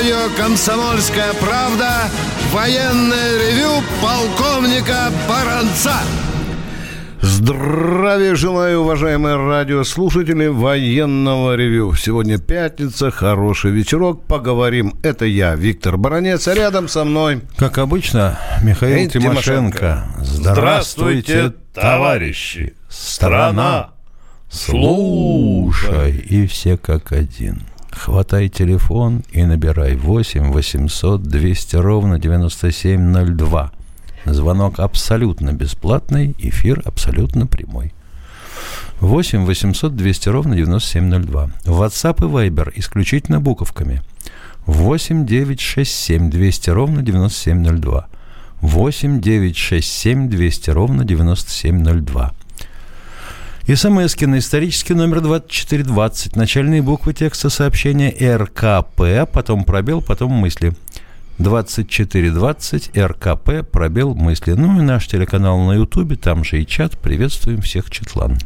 радио «Комсомольская правда» военное ревю полковника Баранца. Здравия желаю, уважаемые радиослушатели военного ревю. Сегодня пятница, хороший вечерок, поговорим. Это я, Виктор Баранец, а рядом со мной... Как обычно, Михаил Эй, Тимошенко. Здравствуйте, товарищи! Страна! Слушай! И все как один. Хватай телефон и набирай 8 800 200 ровно 9702. Звонок абсолютно бесплатный, эфир абсолютно прямой. 8 800 200 ровно 9702. WhatsApp и Viber исключительно буковками. 8 967 200 ровно 9702. 8 967 200 ровно 9702. СМСки на исторический номер 2420. Начальные буквы текста сообщения РКП, потом пробел, потом мысли. 2420 РКП, пробел мысли. Ну и наш телеканал на Ютубе, там же и чат. Приветствуем всех, Четлан.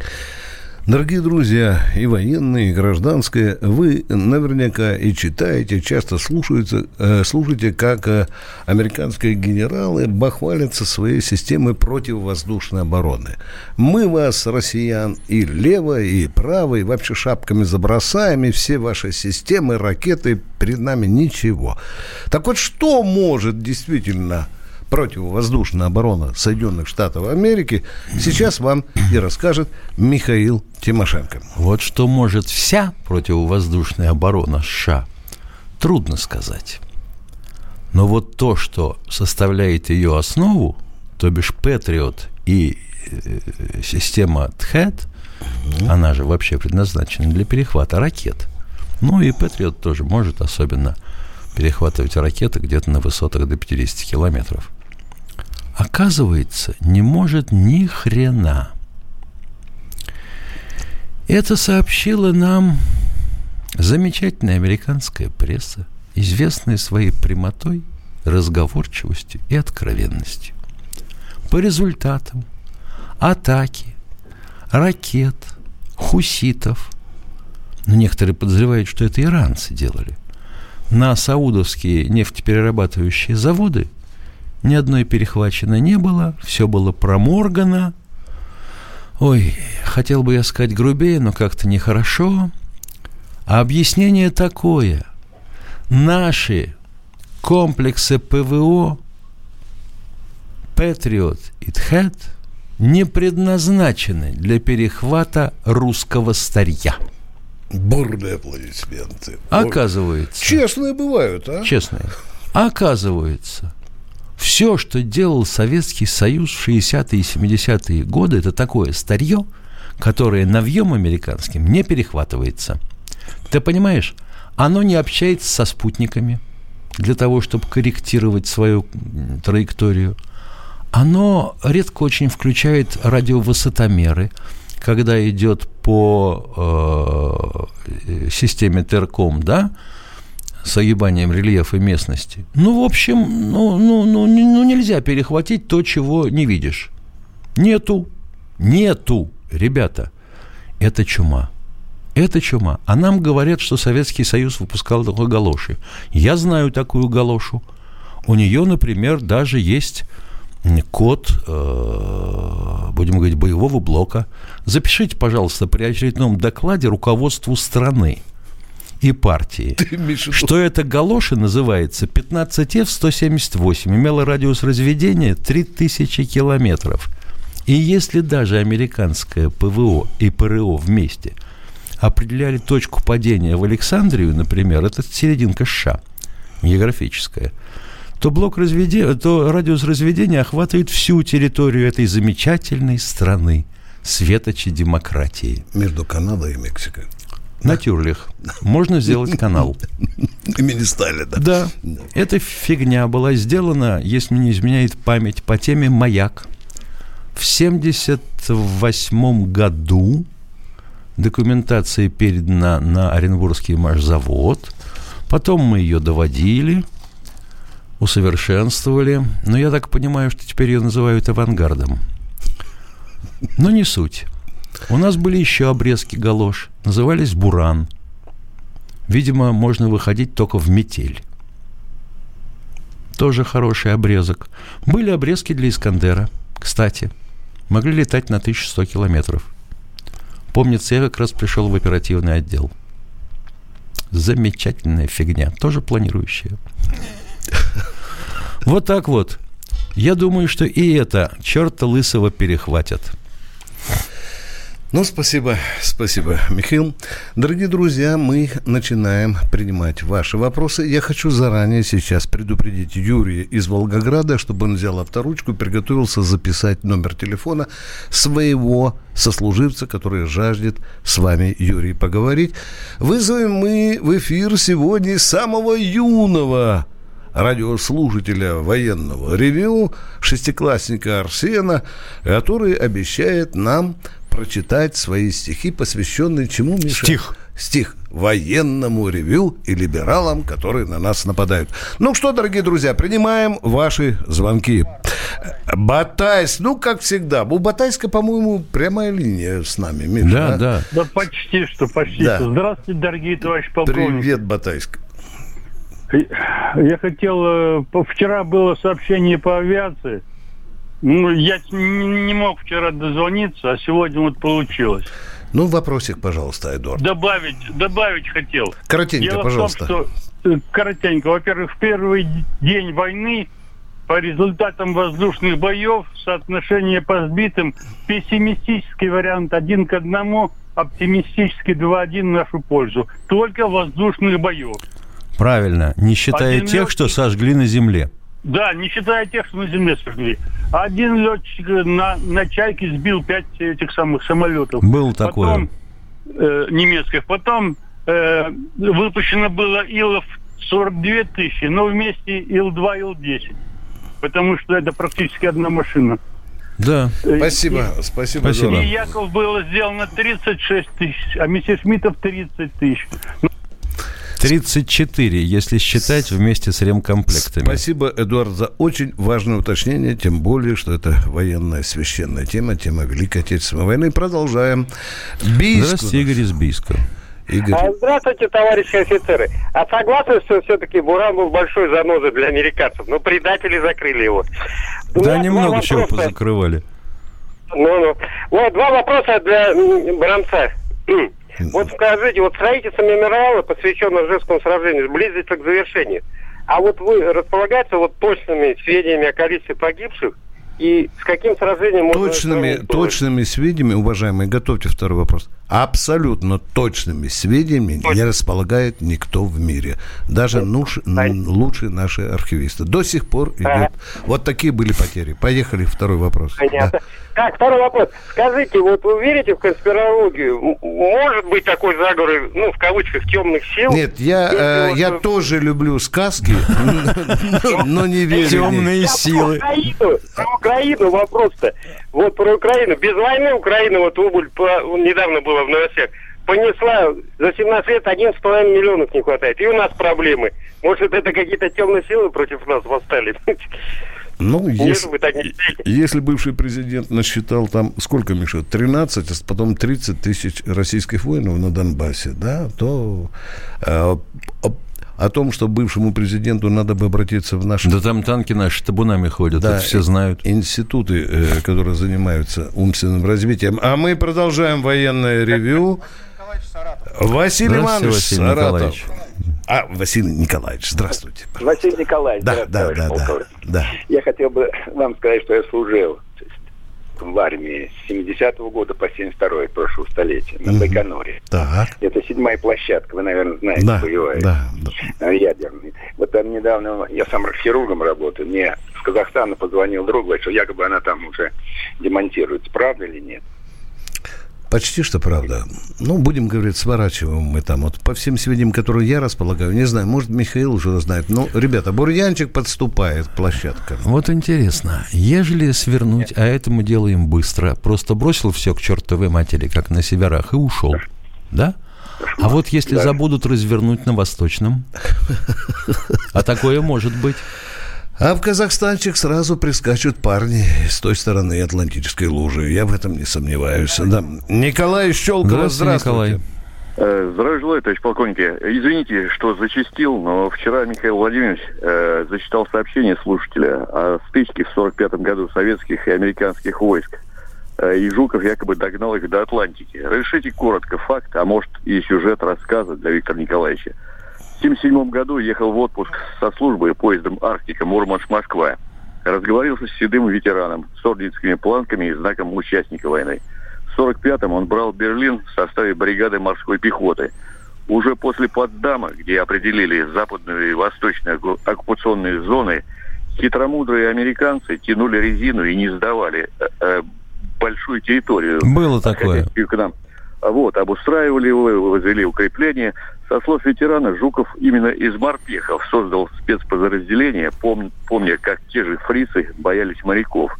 Дорогие друзья, и военные, и гражданские, вы наверняка и читаете, часто слушаете, э, слушаете, как э, американские генералы бахвалятся своей системой противовоздушной обороны. Мы вас, россиян, и лево, и право, и вообще шапками забросаем, и все ваши системы, ракеты, перед нами ничего. Так вот, что может действительно противовоздушная оборона Соединенных Штатов Америки, сейчас вам и расскажет Михаил Тимошенко. Вот что может вся противовоздушная оборона США, трудно сказать. Но вот то, что составляет ее основу, то бишь Патриот и э, система ТХЭД, она же вообще предназначена для перехвата ракет. Ну и Патриот тоже может особенно перехватывать ракеты где-то на высотах до 50 километров оказывается, не может ни хрена. Это сообщила нам замечательная американская пресса, известная своей прямотой, разговорчивостью и откровенностью. По результатам атаки ракет, хуситов, но некоторые подозревают, что это иранцы делали, на саудовские нефтеперерабатывающие заводы – ни одной перехвачено не было, все было проморгано. Ой, хотел бы я сказать грубее, но как-то нехорошо. А объяснение такое. Наши комплексы ПВО Патриот и Тхэт не предназначены для перехвата русского старья. Бурные аплодисменты. Оказывается. Честные бывают, а? Честные. Оказывается, все, что делал Советский Союз в 60-е и 70-е годы, это такое старье, которое навьем американским не перехватывается. Ты понимаешь, оно не общается со спутниками для того, чтобы корректировать свою траекторию. Оно редко очень включает радиовысотомеры, когда идет по э, системе Терком, да, с огибанием рельефа местности. Ну, в общем, ну, ну, ну, ну нельзя перехватить то, чего не видишь. Нету. Нету, ребята. Это чума. Это чума. А нам говорят, что Советский Союз выпускал такой галоши. Я знаю такую галошу. У нее, например, даже есть код, э, будем говорить, боевого блока. Запишите, пожалуйста, при очередном докладе руководству страны – и партии. Что это галоши называется 15F-178, имела радиус разведения 3000 километров. И если даже американское ПВО и ПРО вместе определяли точку падения в Александрию, например, это серединка США, географическая, то блок разведения, то радиус разведения охватывает всю территорию этой замечательной страны, светочи демократии. Между Канадой и Мексикой. На тюрлях. Можно сделать канал. Имени Сталина. Да. Эта фигня была сделана, если не изменяет память, по теме «Маяк». В 1978 году документация передана на Оренбургский машзавод. Потом мы ее доводили, усовершенствовали. Но я так понимаю, что теперь ее называют авангардом. Но не суть. У нас были еще обрезки галош, назывались буран. Видимо, можно выходить только в метель. Тоже хороший обрезок. Были обрезки для Искандера, кстати. Могли летать на 1100 километров. Помнится, я как раз пришел в оперативный отдел. Замечательная фигня, тоже планирующая. Вот так вот. Я думаю, что и это черта лысого перехватят. Ну, спасибо, спасибо, Михаил. Дорогие друзья, мы начинаем принимать ваши вопросы. Я хочу заранее сейчас предупредить Юрия из Волгограда, чтобы он взял авторучку, приготовился записать номер телефона своего сослуживца, который жаждет с вами, Юрий, поговорить. Вызовем мы в эфир сегодня самого юного радиослушателя военного ревю, шестиклассника Арсена, который обещает нам прочитать свои стихи, посвященные чему, Миша? Стих. Стих военному ревю и либералам, которые на нас нападают. Ну что, дорогие друзья, принимаем ваши звонки. Батайс, ну, как всегда. У Батайска, по-моему, прямая линия с нами, Миша. Да, да. Да почти что, почти Да. что. Здравствуйте, дорогие товарищи полковники. Привет, Батайск. Я хотел... э, Вчера было сообщение по авиации. Ну, я не мог вчера дозвониться, а сегодня вот получилось. Ну, вопросик, пожалуйста, Эдуард. Добавить, добавить хотел. Коротенько, Дело пожалуйста. в том, что, э, коротенько, во-первых, в первый день войны по результатам воздушных боев соотношение по сбитым пессимистический вариант один к одному, оптимистический 2-1 в нашу пользу. Только воздушных боев. Правильно. Не считая Один тех, что сожгли на земле. Да, не считая тех, что на земле сожгли. Один летчик на, на чайке сбил пять этих самых самолетов. Было такое. Потом, э, немецких. Потом э, выпущено было Илов 42 тысячи, но вместе Ил-2, Ил-10. Потому что это практически одна машина. Да. Э, Спасибо, спасибо, Спасибо. И, и Яков было сделано 36 тысяч, а Мессершмиттов 30 тысяч. 34, если считать вместе с ремкомплектами. Спасибо, Эдуард, за очень важное уточнение, тем более, что это военная священная тема, тема Великой Отечественной войны. Продолжаем. Бийск. Здравствуйте, Игорь из Бийска. Игорь. А, Здравствуйте, товарищи офицеры. А согласны, что все-таки Буран был большой занозой для американцев? Но предатели закрыли его. Да, немного чего вопроса. позакрывали. Ну-ну. Вот два вопроса для м, Бранца. Вот скажите, вот строительство мемориала, посвященного Ржевскому сражению, близится к завершению. А вот вы располагаете вот точными сведениями о количестве погибших и с каким сражением можно Точными, точными сведениями, уважаемые, готовьте второй вопрос. Абсолютно точными сведениями не располагает никто в мире. Даже нуш- лучшие наши архивисты. До сих пор идет. Ага. Вот такие были потери. Поехали, второй вопрос. Понятно. Да. Так, второй вопрос. Скажите, вот вы верите в конспирологию? Может быть такой заговор, ну, в кавычках, темных сил? Нет, я, э, вот, я тоже люблю сказки, но- не верю. Темные силы. Про Украину вопрос-то. Вот про Украину. Без войны Украина, вот убыль, по- недавно было в новостях, понесла за 17 лет 11,5 миллионов не хватает. И у нас проблемы. Может, это какие-то темные силы против нас восстали? Ну, если, если бывший президент насчитал там, сколько, Миша, 13, а потом 30 тысяч российских воинов на Донбассе, да, то э, о, том, что бывшему президенту надо бы обратиться в наши Да там танки наши табунами ходят, Да, это все знают. институты, э, которые занимаются умственным развитием. А мы продолжаем военное ревю. Василий Иванович, Василий Саратов. Николаевич. А, Василий Николаевич, здравствуйте. пожалуйста. Василий Николаевич, Да, да, да, да, да. Я хотел бы вам сказать, что я служил в армии с 70-го года по 72-й прошлого столетия на. Байконуре. Так, Это седьмая площадка, вы, наверное, знаете, да, боевая, да, да. э, ядерная. Вот там недавно, я сам хирургом работаю, мне с Казахстана позвонил друг, говорит, что якобы она там уже демонтируется. Правда или нет? Почти что правда. Ну, будем говорить, сворачиваем мы там. Вот по всем сведениям, которые я располагаю, не знаю, может, Михаил уже знает. Ну, ребята, бурьянчик подступает к площадкам. Вот интересно, ежели свернуть, а это мы делаем быстро, просто бросил все к чертовой матери, как на северах, и ушел, да? А вот если Да. забудут развернуть на восточном, а такое может быть. А в Казахстанчик сразу прискачут парни с той стороны Атлантической лужи. Я в этом не сомневаюсь. Да. Николай Щелкова, Здравствуйте, здравствуйте. Николай. Э, здравия желаю, товарищ полковник. Извините, что зачастил, но вчера Михаил Владимирович э, зачитал сообщение слушателя о стычке в 1945 году советских и американских войск. Э, и Жуков якобы догнал их до Атлантики. Решите коротко факт, а может и сюжет рассказа для Виктора Николаевича. В 1977 году ехал в отпуск со службы поездом «Арктика» Мурманск-Москва. Разговорился с седым ветераном, с орденскими планками и знаком участника войны – в 1945-м он брал Берлин в составе бригады морской пехоты. Уже после Потсдама, где определили западную и восточную оккупационные зоны, хитромудрые американцы тянули резину и не сдавали э, э, большую территорию. Было такое. К нам. Вот, обустраивали его, возвели укрепления. Со слов ветерана, Жуков именно из морпехов создал спецподразделение, пом, помня, как те же фрицы боялись моряков.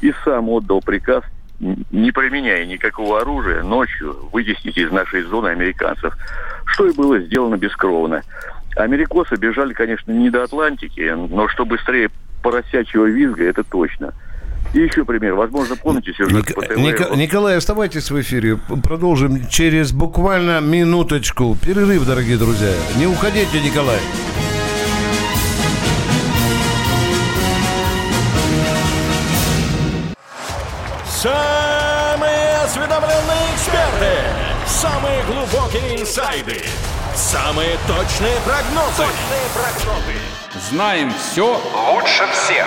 И сам отдал приказ не применяя никакого оружия, ночью вытеснить из нашей зоны американцев, что и было сделано бескровно. Америкосы бежали, конечно, не до Атлантики, но что быстрее поросячьего визга, это точно. И еще пример. Возможно, помните сюжет Ник... по ТВ. Ник... Николай, оставайтесь в эфире. Продолжим через буквально минуточку. Перерыв, дорогие друзья. Не уходите, Николай. Самые осведомленные эксперты, самые глубокие инсайды, самые точные прогнозы. Точные прогнозы. Знаем все лучше всех.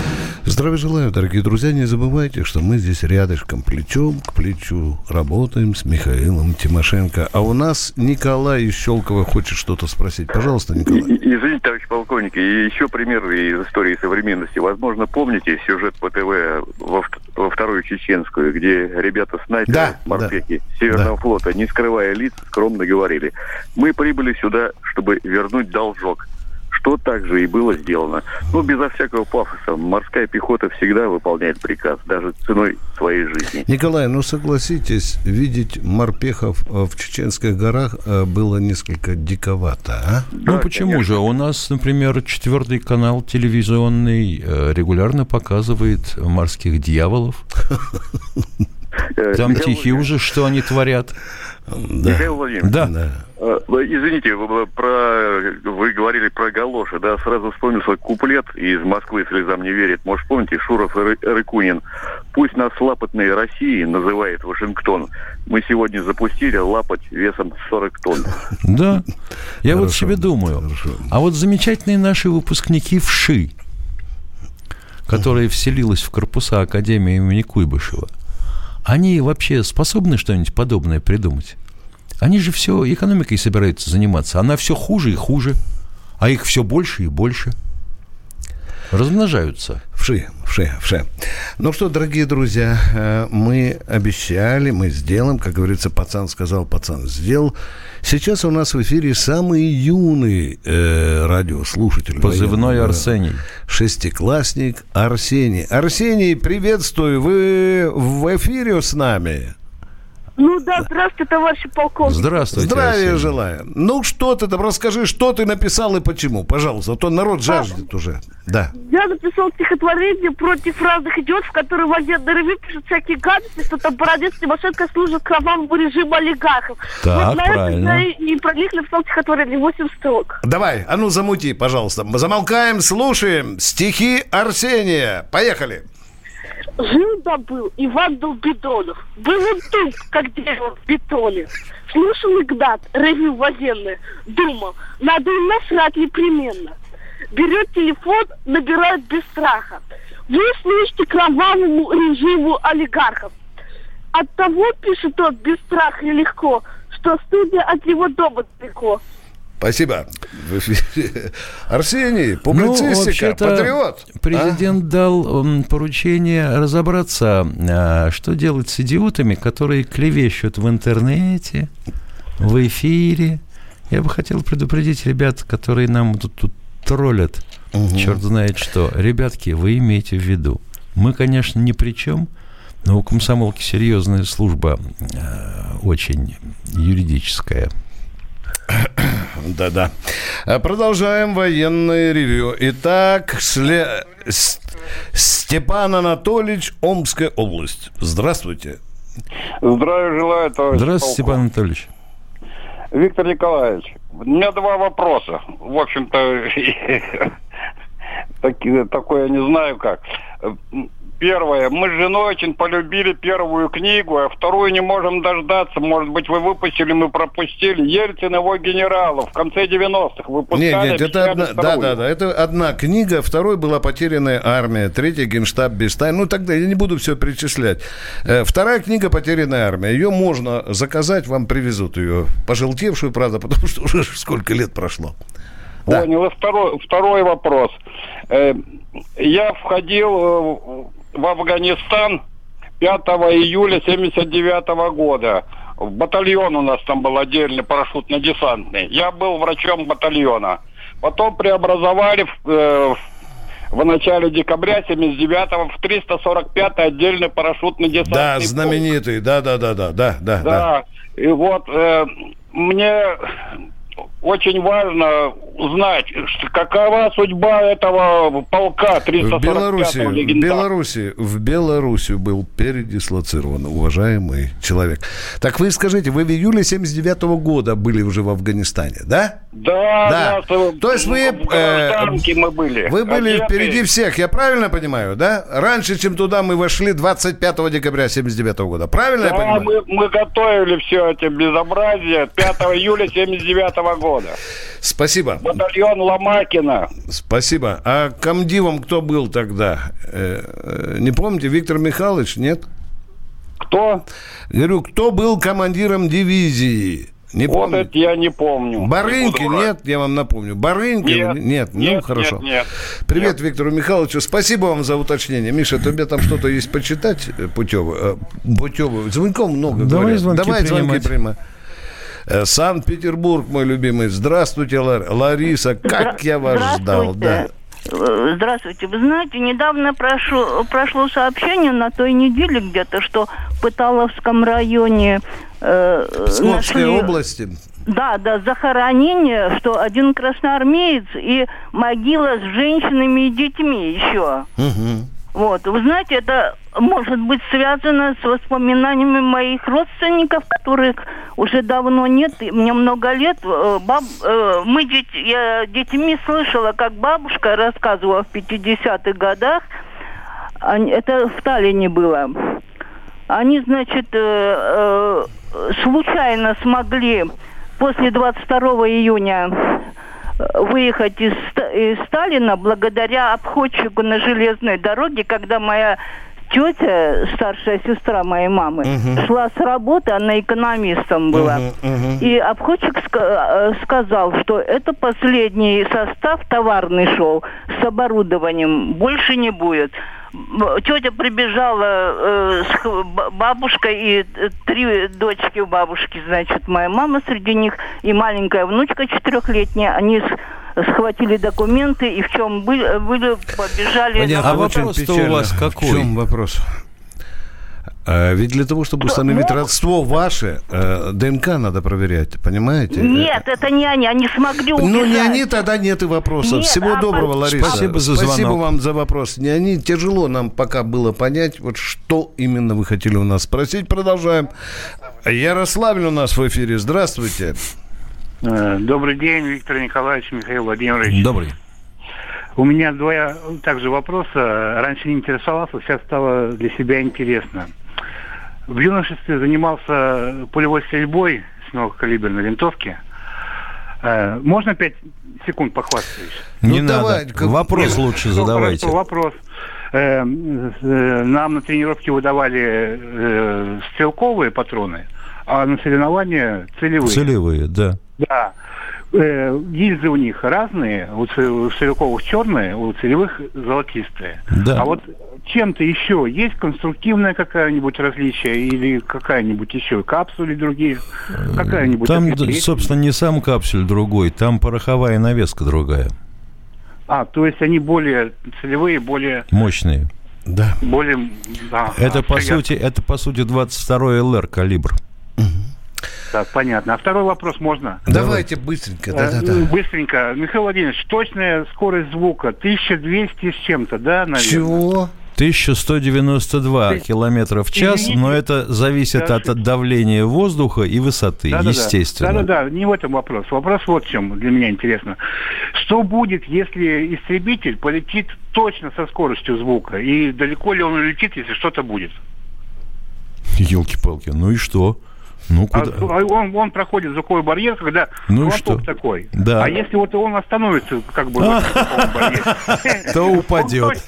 Здравия желаю, дорогие друзья. Не забывайте, что мы здесь рядышком, плечом к плечу, работаем с Михаилом Тимошенко. А у нас Николай из Щелкова хочет что-то спросить. Пожалуйста, Николай. Извините, товарищ полковник, и еще пример из истории современности. Возможно, помните сюжет по ТВ во, во вторую чеченскую, где ребята-снайперы, да, морпехи да, Северного да. флота, не скрывая лиц, скромно говорили, мы прибыли сюда, чтобы вернуть должок что также и было сделано. Ну, безо всякого пафоса. Морская пехота всегда выполняет приказ, даже ценой своей жизни. Николай, ну согласитесь, видеть морпехов э, в Чеченских горах э, было несколько диковато, а? Да, ну, почему конечно. же? У нас, например, четвертый канал телевизионный э, регулярно показывает морских дьяволов. Там тихий ужас, что они творят. Да. Михаил Владимирович. Да. да. Э, извините, вы, про, вы говорили про галоши, да, сразу вспомнился куплет из «Москвы слезам не верит». Может, помните, Шуров и Рыкунин. «Пусть нас лапотной России называет Вашингтон. Мы сегодня запустили лапать весом 40 тонн». Да, я вот себе думаю, а вот замечательные наши выпускники ВШИ, которые вселилась в корпуса Академии имени Куйбышева – они вообще способны что-нибудь подобное придумать? Они же все экономикой собираются заниматься. Она все хуже и хуже, а их все больше и больше. Размножаются. Вши, вши, вши. Ну что, дорогие друзья, э, мы обещали, мы сделаем, как говорится, пацан сказал, пацан сделал. Сейчас у нас в эфире самый юный э, радиослушатель. Позывной военного, Арсений. Шестиклассник Арсений. Арсений, приветствую. Вы в эфире с нами? Ну да, здравствуйте, товарищи полковник. Здравствуйте. Здравия желаю. Ну что ты там, расскажи, что ты написал и почему, пожалуйста, а то народ жаждет а, уже. Да. Я написал стихотворение против разных идиотов, которые в военной ревю пишут всякие гадости, что там Бородец Тимошенко служит кровавому режиму олигархов. Так, вот на правильно. это я и про них написал стихотворение 8 строк. Давай, а ну замути, пожалуйста. Замолкаем, слушаем стихи Арсения. Поехали. Жил да был Иван Долбидонов. Был он туп, как дерево в бетоне. Слушал Игнат, ревью военное. Думал, надо им насрать непременно. Берет телефон, набирает без страха. Вы слышите кровавому режиму олигархов. От того, пишет он, без страха и легко, что студия от его дома далеко. Спасибо. Арсений, Ну, публицистика, вообще-то патриот. А? Президент дал м, поручение разобраться, а, что делать с идиотами, которые клевещут в интернете, в эфире. Я бы хотел предупредить ребят, которые нам тут, тут троллят, черт знает что. Ребятки, вы имейте в виду, мы, конечно, ни при чем, но у комсомолки серьезная служба, э, очень юридическая. Да-да. А Продолжаем военное ревю. Итак, Шле- Степан Анатольевич, Омская область. Здравствуйте. Здравия желаю, товарищ Здравствуйте, Степан. Анатольевич. Виктор Николаевич, у меня два вопроса. В общем-то, такое я не знаю как. Первое. Мы с женой очень полюбили первую книгу, а вторую не можем дождаться. Может быть, вы выпустили, мы пропустили. Ельцин его генералов в конце 90-х выпускали. Нет, нет, это одна, да, да, да, это одна книга, второй была потерянная армия, третья генштаб без тайн. Ну, тогда я не буду все перечислять. Э, Вторая книга потерянная армия. Ее можно заказать, вам привезут ее. Пожелтевшую, правда, потому что уже сколько лет прошло. Да. Понял. И второй, второй вопрос. Э, Я входил э, в Афганистан 5 июля 79 года. В батальон у нас там был отдельный парашютно-десантный. Я был врачом батальона. Потом преобразовали в, э, в начале декабря 79 в 345 отдельный парашютно-десантный Да, полк. знаменитый, да, да, да, да, да, да, да. Да, и вот э, мне очень важно узнать, что- какова судьба этого полка В 345-го Беларуси, в. Беларуси, в Беларуси был передислоцирован уважаемый человек. Так вы скажите, вы в июле 79 года были уже в Афганистане, да? Да, Да. да. То есть вы, в гражданке мы были. Вы были Одеты. впереди всех, я правильно понимаю, да? Раньше, чем туда мы вошли 25 декабря 79 года. Правильно я Да, понимаю? мы, мы готовили все эти безобразия 5 июля 79 года. Спасибо. Батальон Ломакина. Спасибо. А комдивом кто был тогда? Э, э, Не помните? Виктор Михайлович, нет? Кто? Говорю, кто был командиром дивизии? Не Вот помню. это я не помню. Барынки, Не нет, я вам напомню. Барынки, Нет, нет, ну нет, хорошо. нет, нет. Привет Виктору Михайловичу, спасибо вам за уточнение. Миша, тебе там что-то есть почитать, Путева? Э, Путева, звонков много Давай говорят. звонки Давай звонки принимать. принимай. Э, Санкт-Петербург, мой любимый. Здравствуйте, Лар- Лариса. Как я вас ждал. Да. Э, Здравствуйте. Вы знаете, недавно прошло, прошло сообщение на той неделе где-то, что в Пыталовском районе э, Псковской нашли- области. Да, да, захоронение, что один красноармеец и могила с женщинами и детьми еще. Мгм. Вот, вы знаете, это может быть связано с воспоминаниями моих родственников, которых уже давно нет. Мне много лет. Э, Баб, э, мы деть- я детьми слышала, как бабушка рассказывала в 50-х годах. Это в Таллине было. Они, значит, э, случайно смогли после 22 июня выехать из, Из Сталина благодаря обходчику на железной дороге, когда моя тетя, старшая сестра моей мамы, Мгм. шла с работы, она экономистом была. Мгм, мгм. И обходчик ска- э, сказал, что это последний состав товарный шел с оборудованием, больше не будет. Тетя прибежала э, с бабушкой и э, три дочки у бабушки, значит, моя мама среди них и маленькая внучка четырехлетняя. Они с- схватили документы и в чем были, были побежали. Понятно, на- очень печально. В чем вопрос? А, ведь для того, чтобы установить ну- родство ваше, э, ДНК надо проверять, понимаете? Нет, это не они, они смогли убежать. Ну, не они, тогда нет и вопросов. Нет, Всего а доброго, по- Лариса. Спасибо за Спасибо звонок. вам за вопрос. Не они. Тяжело нам пока было понять, вот что именно вы хотели у нас спросить. Продолжаем. Ярославль у нас в эфире. Здравствуйте. Э, Добрый день, Виктор Николаевич, Михаил Владимирович. Добрый. У меня два также вопроса. Раньше не интересовался, сейчас стало для себя интересно. В юношестве занимался пулевой стрельбой с мелкокалиберной винтовки. Э, Можно пять секунд похвастаюсь? Не надо. Вопрос лучше Ну, задавайте. хорошо, вопрос. Э, э, Нам на тренировке выдавали э, стрелковые патроны, а на соревнования целевые. Целевые, да. Да. э, гильзы у них разные, у, ц- у Стрелковых черные, у целевых золотистые. Да. А вот чем-то еще есть конструктивное какое-нибудь различие или какая-нибудь еще капсули другие? Какая-нибудь Там, отличие? собственно, не сам капсуль другой, там пороховая навеска другая, А, то есть они более целевые, более... мощные. Да. более да, Это, а, по сути, это, по сути, 22 ЛР калибр. ясно. Так, понятно. А второй вопрос можно? Давайте быстренько. Да, да, да. Быстренько. Михаил Владимирович, точная скорость звука 1200 с чем-то, да, наверное? Чего? 1192 километра в час, Извините, но это зависит от, давления воздуха и высоты, Да-да-да. естественно. Да-да-да, не в этом вопрос. Вопрос вот в чем для меня интересно. Что будет, если истребитель полетит точно со скоростью звука? И далеко ли он улетит, если что-то будет? Елки-палки, ну и что? Ну А, куда? а он, он проходит звуковой барьер, когда Ну что? такой. Да. А если вот он остановится, как бы, То упадет.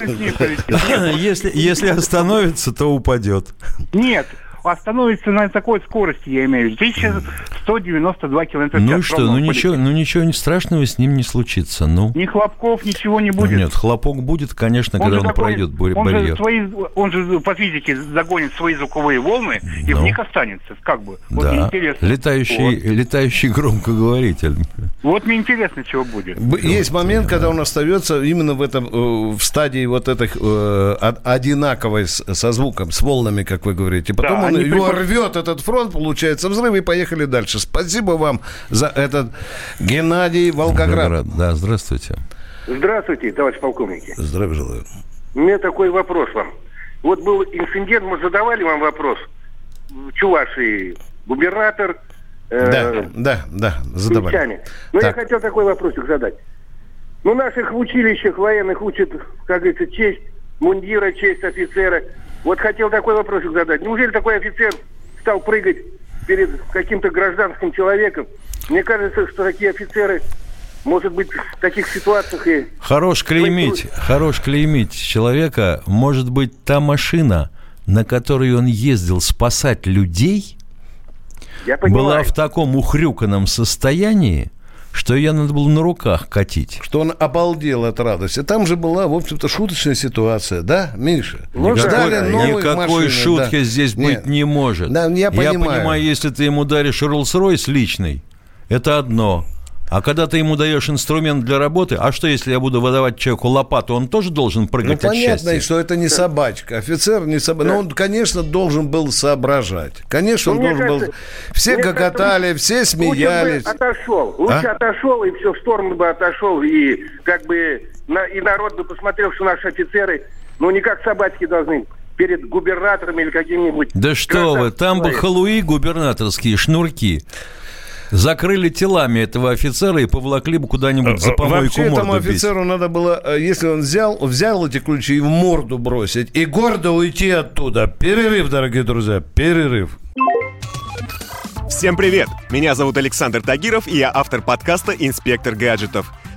если остановится, то упадет. Нет, остановится на такой скорости, я имею в виду. 1192 километра в Ну и что? Ну он ничего, ну ничего страшного с ним не случится. Ну. Ни хлопков, ничего не будет. Нет, хлопок будет, конечно, когда же он догонит- пройдет бар- он же, барьер. свои, он же по физике загонит свои звуковые волны и в Ну. них останется. Как бы. Вот мне Да. интересно. Летающий, Вот. летающий громкоговоритель. Вот мне интересно, чего будет. Б- Есть момент, когда он остается именно в этом э, в стадии вот этих э, од- одинаковой со звуком, с волнами, как вы говорите. Потом Да, он они его приход- рвет этот фронт, получается взрыв и поехали дальше. Спасибо вам за этот Геннадий Волгоград. Да, здравствуйте. Здравствуйте, товарищ полковники. Здравия желаю. У меня такой вопрос вам. Вот был инцидент, мы задавали вам вопрос. В Чувашии губернатор... э, Да, да, да, задавали. Сельчане. Но я Так. хотел такой вопросик задать. Ну, наших в училищах военных учат, как говорится, честь мундира, честь офицера. Вот хотел такой вопросик задать. Неужели такой офицер стал прыгать перед каким-то гражданским человеком? Мне кажется, что такие офицеры, может быть, в таких ситуациях и... Хорош клеймить, хорош клеймить человека. Может быть, та машина, на которой он ездил спасать людей, была в таком ухрюканном состоянии, что ее надо было на руках катить. Что он обалдел от радости. Там же была, в общем-то, шуточная ситуация, да, Миша? Ну, новых Никакой машин, шутки да. здесь Нет. быть не может. Да, я понимаю. если ты ему даришь Роллс-Ройс личный, это одно. А когда ты ему даешь инструмент для работы, а что, если я буду выдавать человеку лопату, он тоже должен Ну, прыгать от понятно, счастья? что это не собачка. Офицер не собачка. Но он, конечно, должен был соображать. Конечно, он Ну, должен был... Все гоготали, кажется, все смеялись. Лучше бы отошел. Лучше А? отошел и все в сторону бы отошел. И как бы на- и народ бы посмотрел, что наши офицеры, ну, не как собачки должны перед губернатором или каким-нибудь... Да что вы, там бы халуи губернаторские, шнурки. Закрыли телами этого офицера и поволокли бы куда-нибудь за помойку Вообще этому морду бить. офицеру надо было, э, если он взял, взял эти ключи и в морду бросить, и гордо уйти оттуда. Перерыв, дорогие друзья, перерыв. Всем привет! Меня зовут Александр Тагиров, и я автор подкаста «Инспектор гаджетов».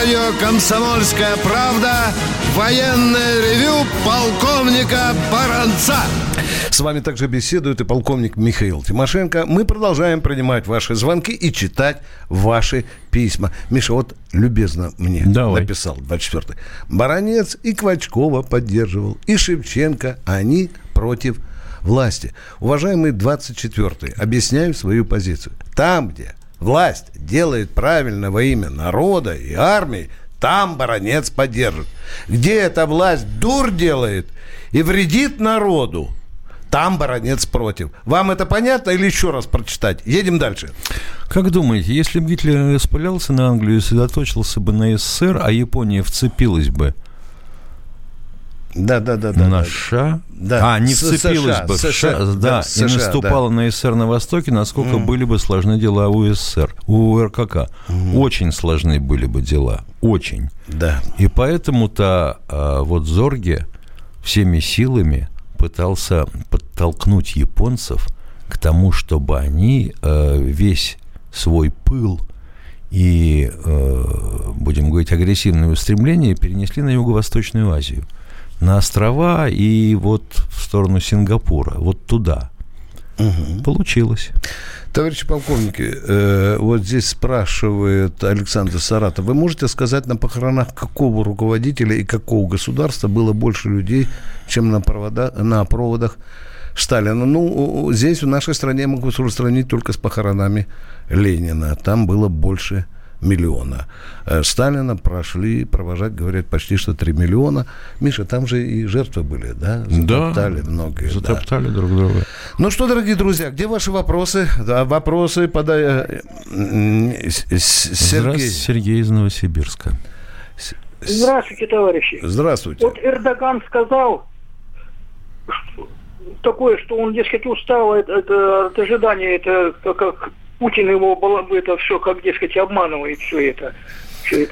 Радио «Комсомольская правда» военное ревю полковника Баранца. С вами также беседует и полковник Михаил Тимошенко. Мы продолжаем принимать ваши звонки и читать ваши письма. Миша, вот любезно мне Давай. написал 24-й. Баранец и Квачкова поддерживал, и Шевченко, они против власти. Уважаемый 24-й, объясняю свою позицию. Там, где власть делает правильно во имя народа и армии, там баронец поддержит. Где эта власть дур делает и вредит народу, там баронец против. Вам это понятно или еще раз прочитать? Едем дальше. Как думаете, если бы Гитлер распылялся на Англию и сосредоточился бы на СССР, а Япония вцепилась бы Да, да, да, да. на да. США. Да. А, не С- вцепилась США, бы в США, США, да, да, и США, наступала на СССР на Востоке, насколько Мгм. были бы сложны дела у СССР, у РКК. Очень сложны были бы дела, очень. Да. И поэтому-то а, вот Зорге всеми силами пытался подтолкнуть японцев к тому, чтобы они э, весь свой пыл и, э, будем говорить, агрессивные устремления перенесли на Юго-Восточную Азию, на острова и вот в сторону Сингапура, вот туда. Получилось. Товарищи полковники, э, вот здесь спрашивает Александр Саратов, вы можете сказать на похоронах какого руководителя и какого государства было больше людей, чем на, провода, на проводах Сталина? Ну, здесь в нашей стране я могу сравнить только с похоронами Ленина. Там было больше миллиона. Э, Сталина прошли, провожать, говорят, почти что 3 миллиона. Миша, там же и жертвы были, да? Затоптали многие. да. Затоптали друг друга. Ну что, дорогие друзья, где ваши вопросы? Да, вопросы подай... э, с- Сергей. Сергей из Новосибирска. Здравствуйте, товарищи. Здравствуйте. Вот Эрдоган сказал что- такое, что он, дескать, устал от, от, э, от ожидания, это как, как Путин его бала- это все, как, дескать, обманывает все это.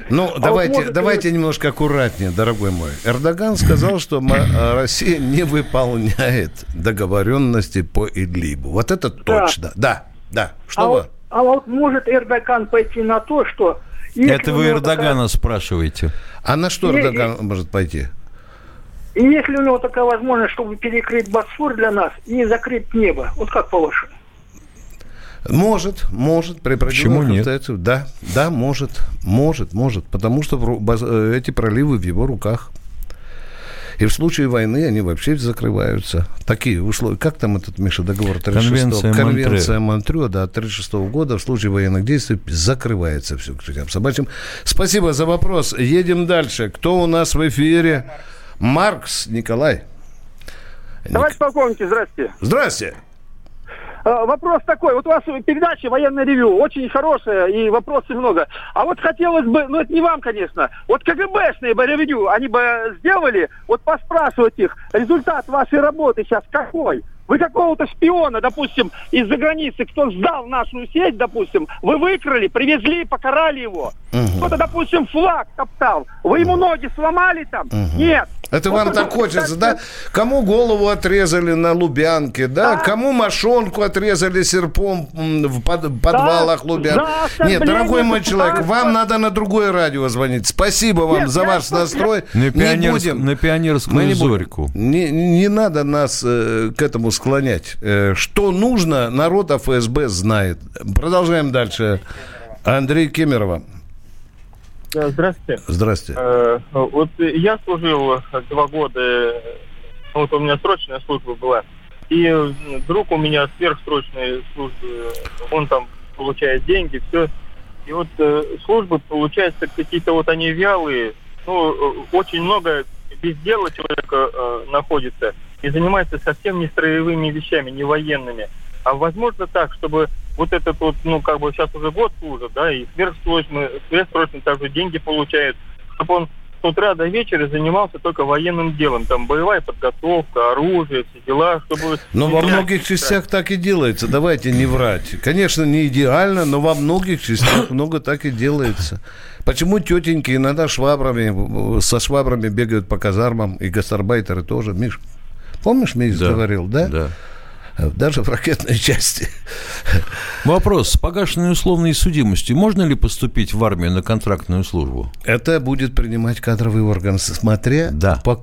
Ну, А вот давайте, может, давайте немножко аккуратнее, дорогой мой. Эрдоган сказал, что э, Россия не выполняет договоренности по Идлибу. Вот это точно. Да, да. Что а, вы? вот, а вот может Эрдоган пойти на то, что... Это вы Эрдогана спрашиваете. А на что Эрдоган может пойти? такая- и если у него такая возможность, чтобы перекрыть Босфор для нас и закрыть небо, вот как по-вашему? Может, может, при Почему нет? Да, да, может, может, может, потому что э, эти проливы в его руках. И в случае войны они вообще закрываются. Такие условия. Как там этот, Миша, договор 36 Конвенция Конвенция Монтрё, да, 36 года в случае военных действий закрывается все к чертям собачьим. Спасибо за вопрос. Едем дальше. Кто у нас в эфире? Маркс Николай. Товарищ полковники, здрасте. Здрасте. А, Вопрос такой. Вот у вас передача «Военное ревю» очень хорошая и вопросов много. А вот хотелось бы, ну это не вам, конечно, вот КГБшные бы ревью, они бы сделали, вот поспрашивать их, результат вашей работы сейчас какой? Вы какого-то шпиона, допустим, из-за границы, кто сдал нашу сеть, допустим, вы выкрали, привезли, покарали его. Кто-то, допустим, флаг топтал. Вы ему ноги сломали там? Нет. Это вам так хочется, да? Кому голову отрезали на Лубянке, да? Кому мошонку отрезали серпом в под- подвалах Лубянки? за оскорбление Нет, дорогой мой человек, вам надо на другое радио звонить. Спасибо вам Нет, за ваш настрой. На, Не пионерск- будем. на пионерскую Мы не зорьку. Не, не надо нас э, к этому склонять. Э, что нужно, народ ФСБ знает. Продолжаем дальше. Андрей Кемерова. Да, Здравствуйте. Здрасте. Э, Вот я служил два года, э, вот у меня срочная служба была, и э, друг у меня сверхсрочной службы, он там получает деньги, все. И вот э, службы, получается, какие-то вот они вялые, ну, э, очень много без дела человека э, находится и занимается совсем не строевыми вещами, не военными. А возможно так, чтобы вот этот вот, ну, как бы сейчас уже год служит, да, и сверхсрочно, сверхсрочно также деньги получает, чтобы он с утра до вечера занимался только военным делом, там боевая подготовка, оружие, все дела, чтобы... Но во многих частях так и делается. Давайте не врать. Конечно, не идеально, но во многих частях много так и делается. Почему тетеньки иногда швабрами, со швабрами бегают по казармам, и гастарбайтеры тоже? Миш, помнишь, Миш Да. говорил, да? Да. Даже в ракетной части. Вопрос. С погашенной условной судимостью можно ли поступить в армию на контрактную службу? Это будет принимать кадровый орган, смотря Да. по.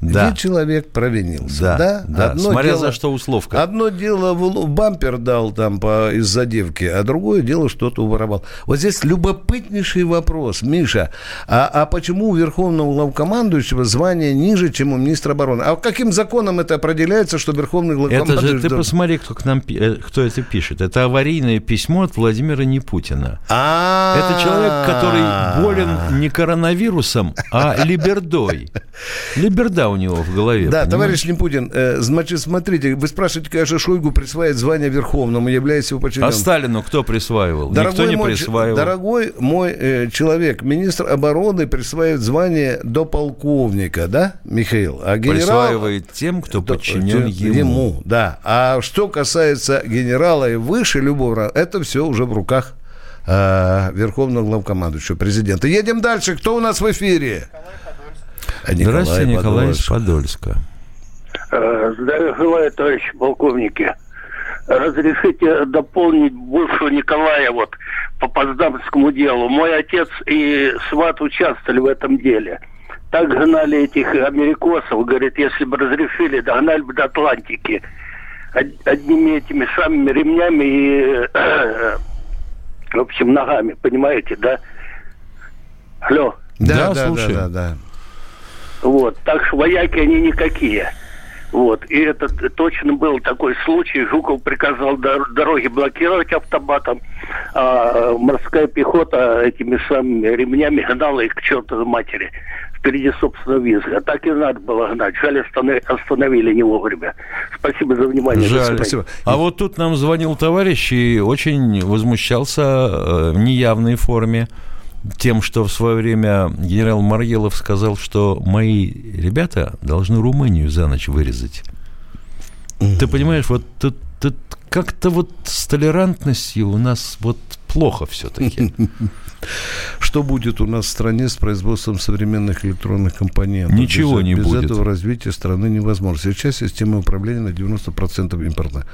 Да. где человек провинился. Да, Да, да. Смотря за что условка. Одно дело в бампер дал там по, из-за девки, а другое дело что-то уворовал. Вот здесь любопытнейший вопрос, Миша. А, а почему у верховного главкомандующего звание ниже, чем у министра обороны? А каким законом это определяется, что верховный Это главкомандующий... же ты посмотри, кто к нам э, кто это пишет. Это аварийное письмо от Владимира Непутина. А, Это человек, который болен не коронавирусом, а либердой. Либерда у него в голове. Да, понимаешь? товарищ Липутин, э, значит, смотрите, вы спрашиваете, конечно, Шойгу присваивает звание Верховному, являясь его А подчиненным. Сталину кто присваивал? Никто не мой, присваивал. дорогой мой э, человек, министр обороны присваивает звание до полковника, да, Михаил? А генерал... Присваивает тем, кто подчинен Ему, ему. да. А что касается генерала и выше любого, это все уже в руках э, Верховного главкомандующего, президента. Едем дальше. Кто у нас в эфире? А, Николай Здравствуйте, Николай из Подольск. Подольска. Э, Здравия желаю, товарищи полковники. Разрешите дополнить бывшего Николая вот по Поtsдамскому делу. Мой отец и сват участвовали в этом деле. Так гнали этих америкосов, говорит, если бы разрешили, догнали бы до Атлантики. Од- Одними этими самыми ремнями и, э, в общем, ногами, понимаете, да? Алло. Да, да, да, да, да. Вот. Так что вояки они никакие. Вот. И это точно был такой случай. Жуков приказал дор- дороги блокировать автоматом, а морская пехота этими самыми ремнями гнала их к чертовой матери. Впереди, собственно, визга. Так и надо было гнать. Жаль, останов- остановили не вовремя. Спасибо за внимание. Жаль. свидания. А вот тут нам звонил товарищ и очень возмущался э, в неявной форме тем, что в свое время генерал Марьелов сказал, что мои ребята должны Румынию за ночь вырезать. Ты понимаешь, вот тут, тут как-то вот с толерантностью у нас вот плохо все-таки. Что будет у нас в стране с производством современных электронных компонентов? Ничего без, не без будет. этого развития страны невозможно. Сейчас система управления на 90% импортная.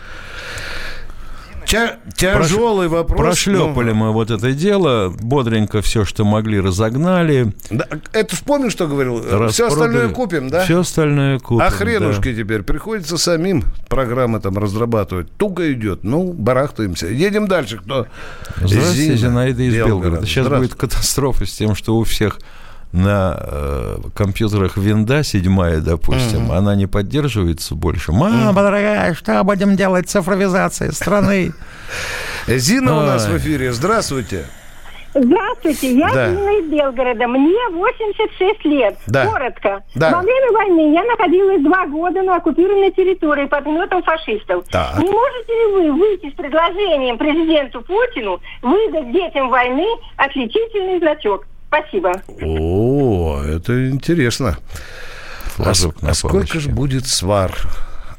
Тя- тяжелый вопрос. Прошлепали но- мы вот это дело, бодренько все, что могли, разогнали. Да, это вспомнил, что говорил? Все Распродали. остальное купим, да? Все остальное купим. а хренушки да. теперь. Приходится самим программы там разрабатывать. Туго идет. Ну, барахтаемся. Едем дальше. Кто? Здравствуйте, Зина, Зинаида из Белгород. Белгорода. Сейчас будет катастрофа с тем, что у всех на э, компьютерах винда седьмая, допустим, Мгм. она не поддерживается больше. Мама, дорогая, что будем делать с цифровизацией страны? Зина у нас в эфире. Здравствуйте. Здравствуйте, я Да. Инна из Белгорода. Мне 86 лет. Да. Коротко. Да. Во время войны я находилась два года на оккупированной территории под гнетом фашистов. Так. Не можете ли вы выйти с предложением президенту Путину выдать детям войны отличительный значок? Спасибо. О, это интересно. А, Флажок с- на а сколько же будет свар?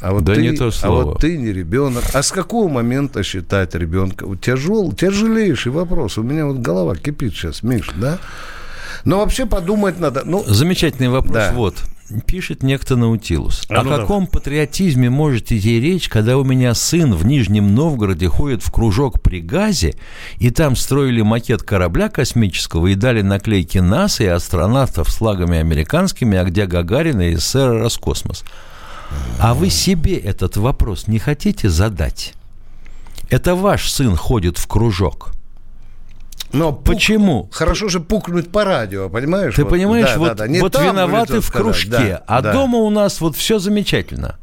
А вот, Да ты, не то а слово. вот ты не ребенок. А с какого момента считать ребенка? Тяжел, тяжелейший вопрос. У меня вот голова кипит сейчас, Миш, да? Но вообще подумать надо. Ну, Замечательный вопрос. Да. Вот. Пишет некто Наутилус. А О ну каком патриотизме может идти речь, когда у меня сын в Нижнем Новгороде ходит в кружок при газе, и там строили макет корабля космического и дали наклейки НАСА и астронавтов с флагами американскими, а где Гагарин и СССР Роскосмос. А вы себе этот вопрос не хотите задать? Это ваш сын ходит в кружок. Но пук- Почему? Хорошо же пукнуть по радио, понимаешь? Ты Вот, понимаешь, да, вот, да, да. Не вот там виноваты в сказать, кружке, да, а да. дома у нас вот все замечательно.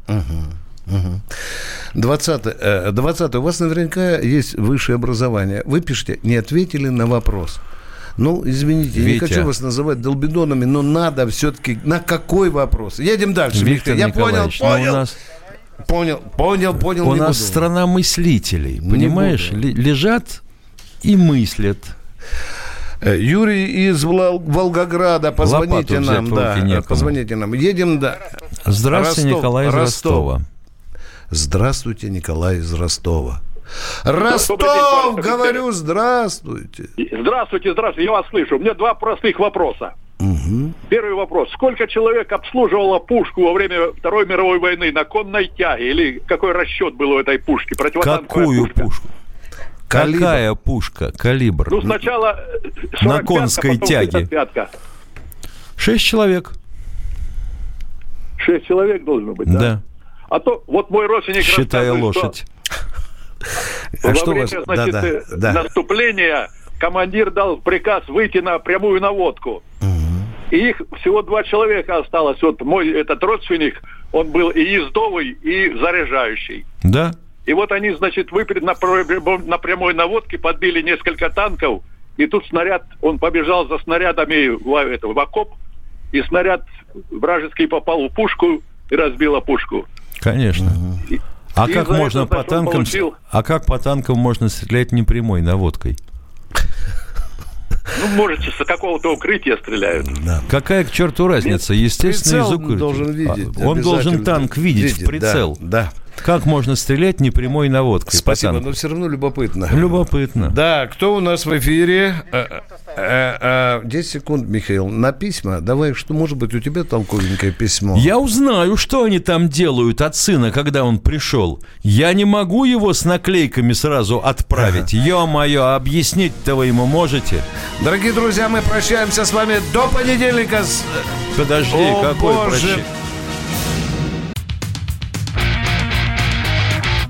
20, э, 20 у вас наверняка есть высшее образование. Вы пишете, не ответили на вопрос. Ну, извините, я не Витя. хочу вас называть долбидонами, но надо все-таки на какой вопрос? Едем дальше. Виктор Михаил. я понял, Николаевич, ну, понял, у нас, понял, понял, понял. у нас буду. страна мыслителей, понимаешь? Лежат и мыслят. Э, Юрий из Волгограда, позвоните Лопату нам, да, некому. позвоните нам. Едем, да. Здравствуйте, Ростов, Николай из Ростов. Ростова. Здравствуйте, Николай из Ростова. День, Ростов, офицер. говорю, здравствуйте. Здравствуйте, здравствуйте, я вас слышу. У меня два простых вопроса. Первый вопрос. Сколько человек обслуживало пушку во время Второй мировой войны на конной тяге? Или какой расчет был у этой пушки? Какую пушка. пушку? Калибр. Какая пушка? Калибр. Ну, сначала э, 45-ка, На конской потом тяге. 65-ка. Шесть человек. Шесть человек должно быть, да? Да. А то вот мой родственник Считая рассказывает, что лошадь. А Во что время, вас- значит, да, да, э, да. наступления командир дал приказ выйти на прямую наводку. И их всего два человека осталось. Вот мой этот родственник, он был и ездовый, и заряжающий. Да? И вот они, значит, выпред на, на прямой наводке, подбили несколько танков, и тут снаряд, он побежал за снарядами в, это, в окоп, и снаряд вражеский попал в пушку и разбила пушку. Конечно. А И как можно это, по он танкам, получил- а как по танкам можно стрелять не прямой наводкой? Ну, можете с какого-то укрытия стреляют. Какая к черту разница? Естественно, Прицел из укрытия. должен видеть, А, Он должен танк видеть в Видеть, прицел. да, Как можно стрелять не прямой наводкой? Спасибо, танку? но все равно любопытно. Любопытно. Да, кто у нас в эфире? Э, э, э, 10 секунд, Михаил. На письма. Давай, что может быть у тебя толковенькое письмо? Я узнаю, что они там делают от сына, когда он пришел. Я не могу его с наклейками сразу отправить. Ё-моё, объяснить-то вы ему можете? Дорогие друзья, мы прощаемся с вами до понедельника. с- Подожди, О, какой Боже. прощай?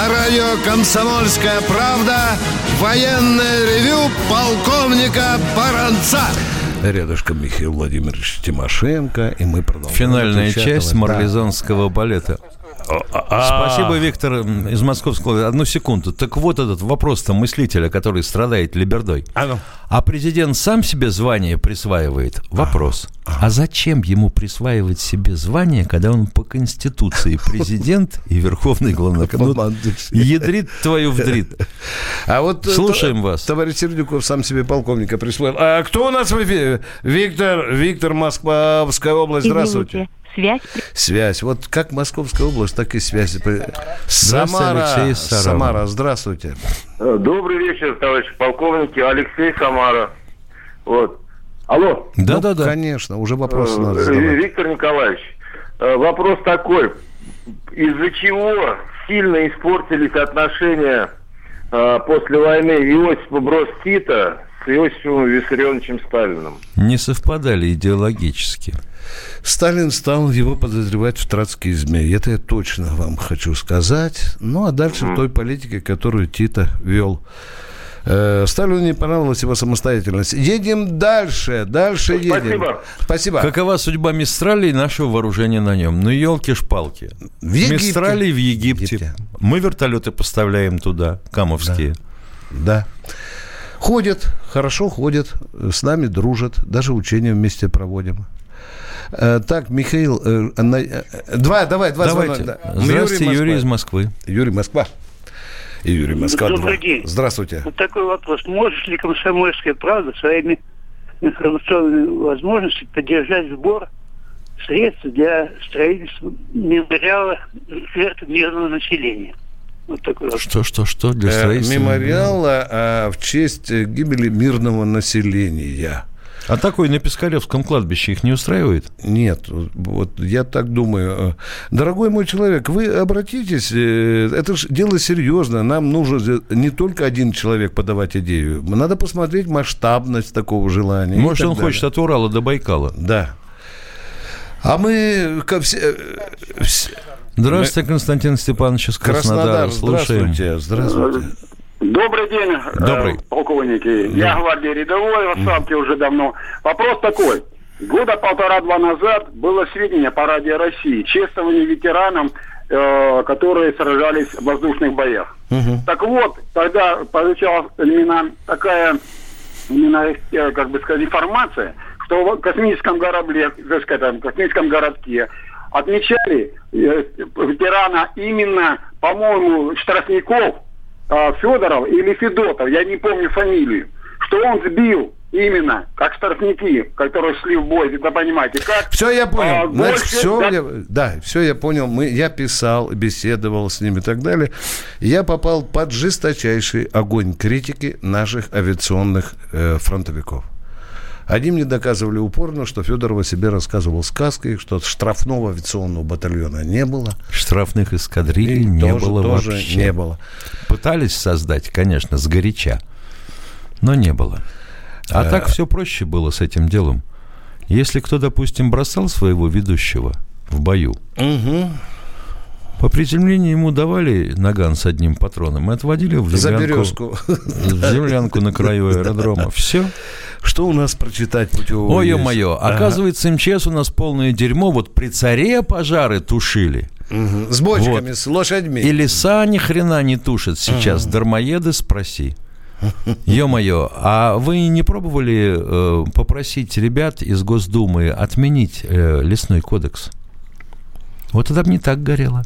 На радио «Комсомольская правда» военное ревю полковника Баранца. Рядышком Михаил Владимирович Тимошенко, и мы продолжаем. Финальная часть марлезонского балета. Спасибо, Виктор из Московского. Одну секунду. Так вот этот вопрос-то мыслителя, который страдает либердой. А президент сам себе звание присваивает? Вопрос. А зачем ему присваивать себе звание, когда он по Конституции президент и верховный главнокомандующий? Ядрит твою вдрит. А вот э, Слушаем то- вас. Товарищ Сердюков сам себе полковника присвоил. А кто у нас в эфире? Виктор, Виктор, Московская область. Здравствуйте. Связь. Связь. Вот как Московская область, так и связь. Самара. Алексей Сарова. Самара, здравствуйте. Э, Добрый вечер, товарищ полковники. Алексей Самара. Вот. Алло. Ну, Конечно, уже вопрос Э, надо задавать. Виктор Николаевич, э, вопрос такой. Из-за чего сильно испортились отношения э, после войны Иосифа Брос Тита с Иосифом Виссарионовичем Сталиным? Не совпадали идеологически. Сталин стал его подозревать в троцкизме. Это я точно вам хочу сказать. Ну, а дальше в той политике, которую Тита вел. Э, Сталину не понравилась его самостоятельность. Едем дальше, дальше едем. Спасибо. Спасибо. Какова судьба Мистрали и нашего вооружения на нем? Ну, елки-шпалки. В Египте. Мистрали в Египте. Мы вертолеты поставляем туда, камовские. Да. Ходят, хорошо ходят, с нами дружат, даже учения вместе проводим. Э, Так, Михаил, э, на- э, два, давай, два Давайте. звонка. Да. Здравствуйте, Москва. Юрий из Москвы. Юрий Москва. И Юрий Москва. Добрый два. день. Здравствуйте. Вот такой вопрос. Может ли комсомольская правда своими информационными возможностями поддержать сбор средств для строительства мемориала жертв мирного населения? Вот такой вопрос. Что, что, что для Э, строительства? Мемориала э, в честь э, гибели мирного населения. А такой на Пискаревском кладбище их не устраивает? Нет, вот я так думаю. Дорогой мой человек, вы обратитесь, э, это же дело серьезное. Нам нужно не только один человек подавать идею. Надо посмотреть масштабность такого желания. Может, он далее. хочет от Урала до Байкала? Да. А мы ко все... вс- Здравствуйте, Константин Степанович из Краснодара. Краснодар, Слушаем. здравствуйте, здравствуйте. Добрый день, э, Добрый. полковники. Я гвардии рядовой, в отставке уже давно. Вопрос такой. Года полтора-два назад было сведения по Радио России, чествование ветеранам, э, которые сражались в воздушных боях. Так вот, тогда получалась именно такая именно, э, как бы сказать, информация, что в космическом корабле, так сказать, там, космическом городке отмечали э, ветерана именно, по-моему, Штрафников, э, Федоров или Федотов, я не помню фамилию, что он сбил Именно, как штрафники, которые шли в бой, вы понимаете, как... Все, я понял. а, Значит, больше, все, да, я, да, все, я понял. Мы, я писал, беседовал с ними и так далее. Я попал под жесточайший огонь критики наших авиационных э, фронтовиков. Они мне доказывали упорно, что Федоров о себе рассказывал сказки, что штрафного авиационного батальона не было. Штрафных эскадрилей И не тоже- было тоже вообще. не было. Пытались создать, конечно, сгоряча, но не было. А Э. так все проще было с этим делом. Если кто, допустим, бросал своего ведущего в бою, по приземлению ему давали наган с одним патроном и отводили в землянку, в землянку на краю аэродрома. Все. Что у нас прочитать путевого Ой, Ага. оказывается, МЧС у нас полное дерьмо. Вот при царе пожары тушили. С бочками, Вот. с лошадьми. И леса ни хрена не тушат сейчас. Мгм. Дармоеды спроси. Ё-моё, а вы не пробовали э, попросить ребят из Госдумы отменить э, лесной кодекс? Вот тогда бы не так горело.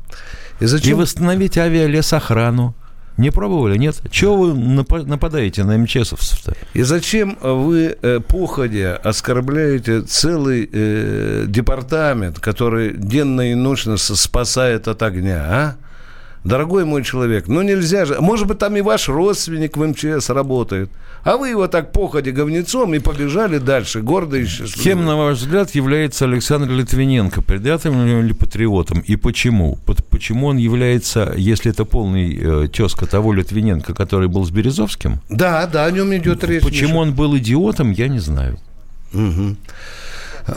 И, зачем? восстановить авиалесохрану. Не пробовали, нет? Чего вы напа- нападаете на МЧСовцев-то? И зачем вы э, походя оскорбляете целый э, департамент, который денно и ночно спасает от огня, а? Дорогой мой человек, ну нельзя же. Может быть, там и ваш родственник в МЧС работает. А вы его так походе говнецом и побежали дальше, гордо и счастливо. Кем, на ваш взгляд, является Александр Литвиненко, предателем или патриотом? И почему? Почему он является, если это полный э, тезка того Литвиненко, который был с Березовским? Да, да, о нем идет речь. Почему он был идиотом, я не знаю. Мгм.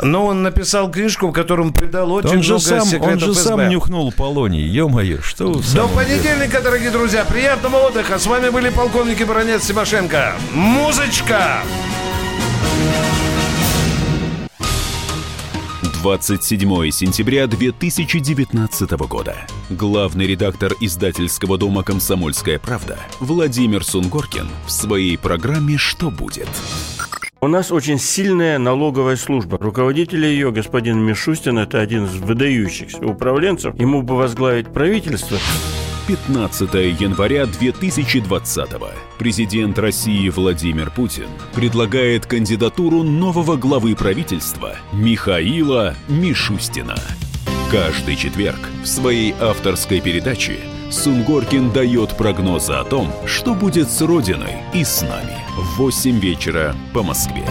Но он написал книжку, в котором придал очень он же много сам, он секретов же сам СБ. нюхнул полоний. Ё-моё, что вы До самом деле? понедельника, дорогие друзья. Приятного отдыха. С вами были полковники Баронец Тимошенко. Музычка! 27 сентября 2019 года. Главный редактор издательского дома «Комсомольская правда» Владимир Сунгоркин в своей программе «Что будет?». У нас очень сильная налоговая служба. Руководитель ее, господин Мишустин, это один из выдающихся управленцев. Ему бы возглавить правительство. 15 января 2020 Президент России Владимир Путин предлагает кандидатуру нового главы правительства Михаила Мишустина. Каждый четверг в своей авторской передаче Сунгоркин дает прогнозы о том, что будет с Родиной и с нами в 8 вечера по Москве.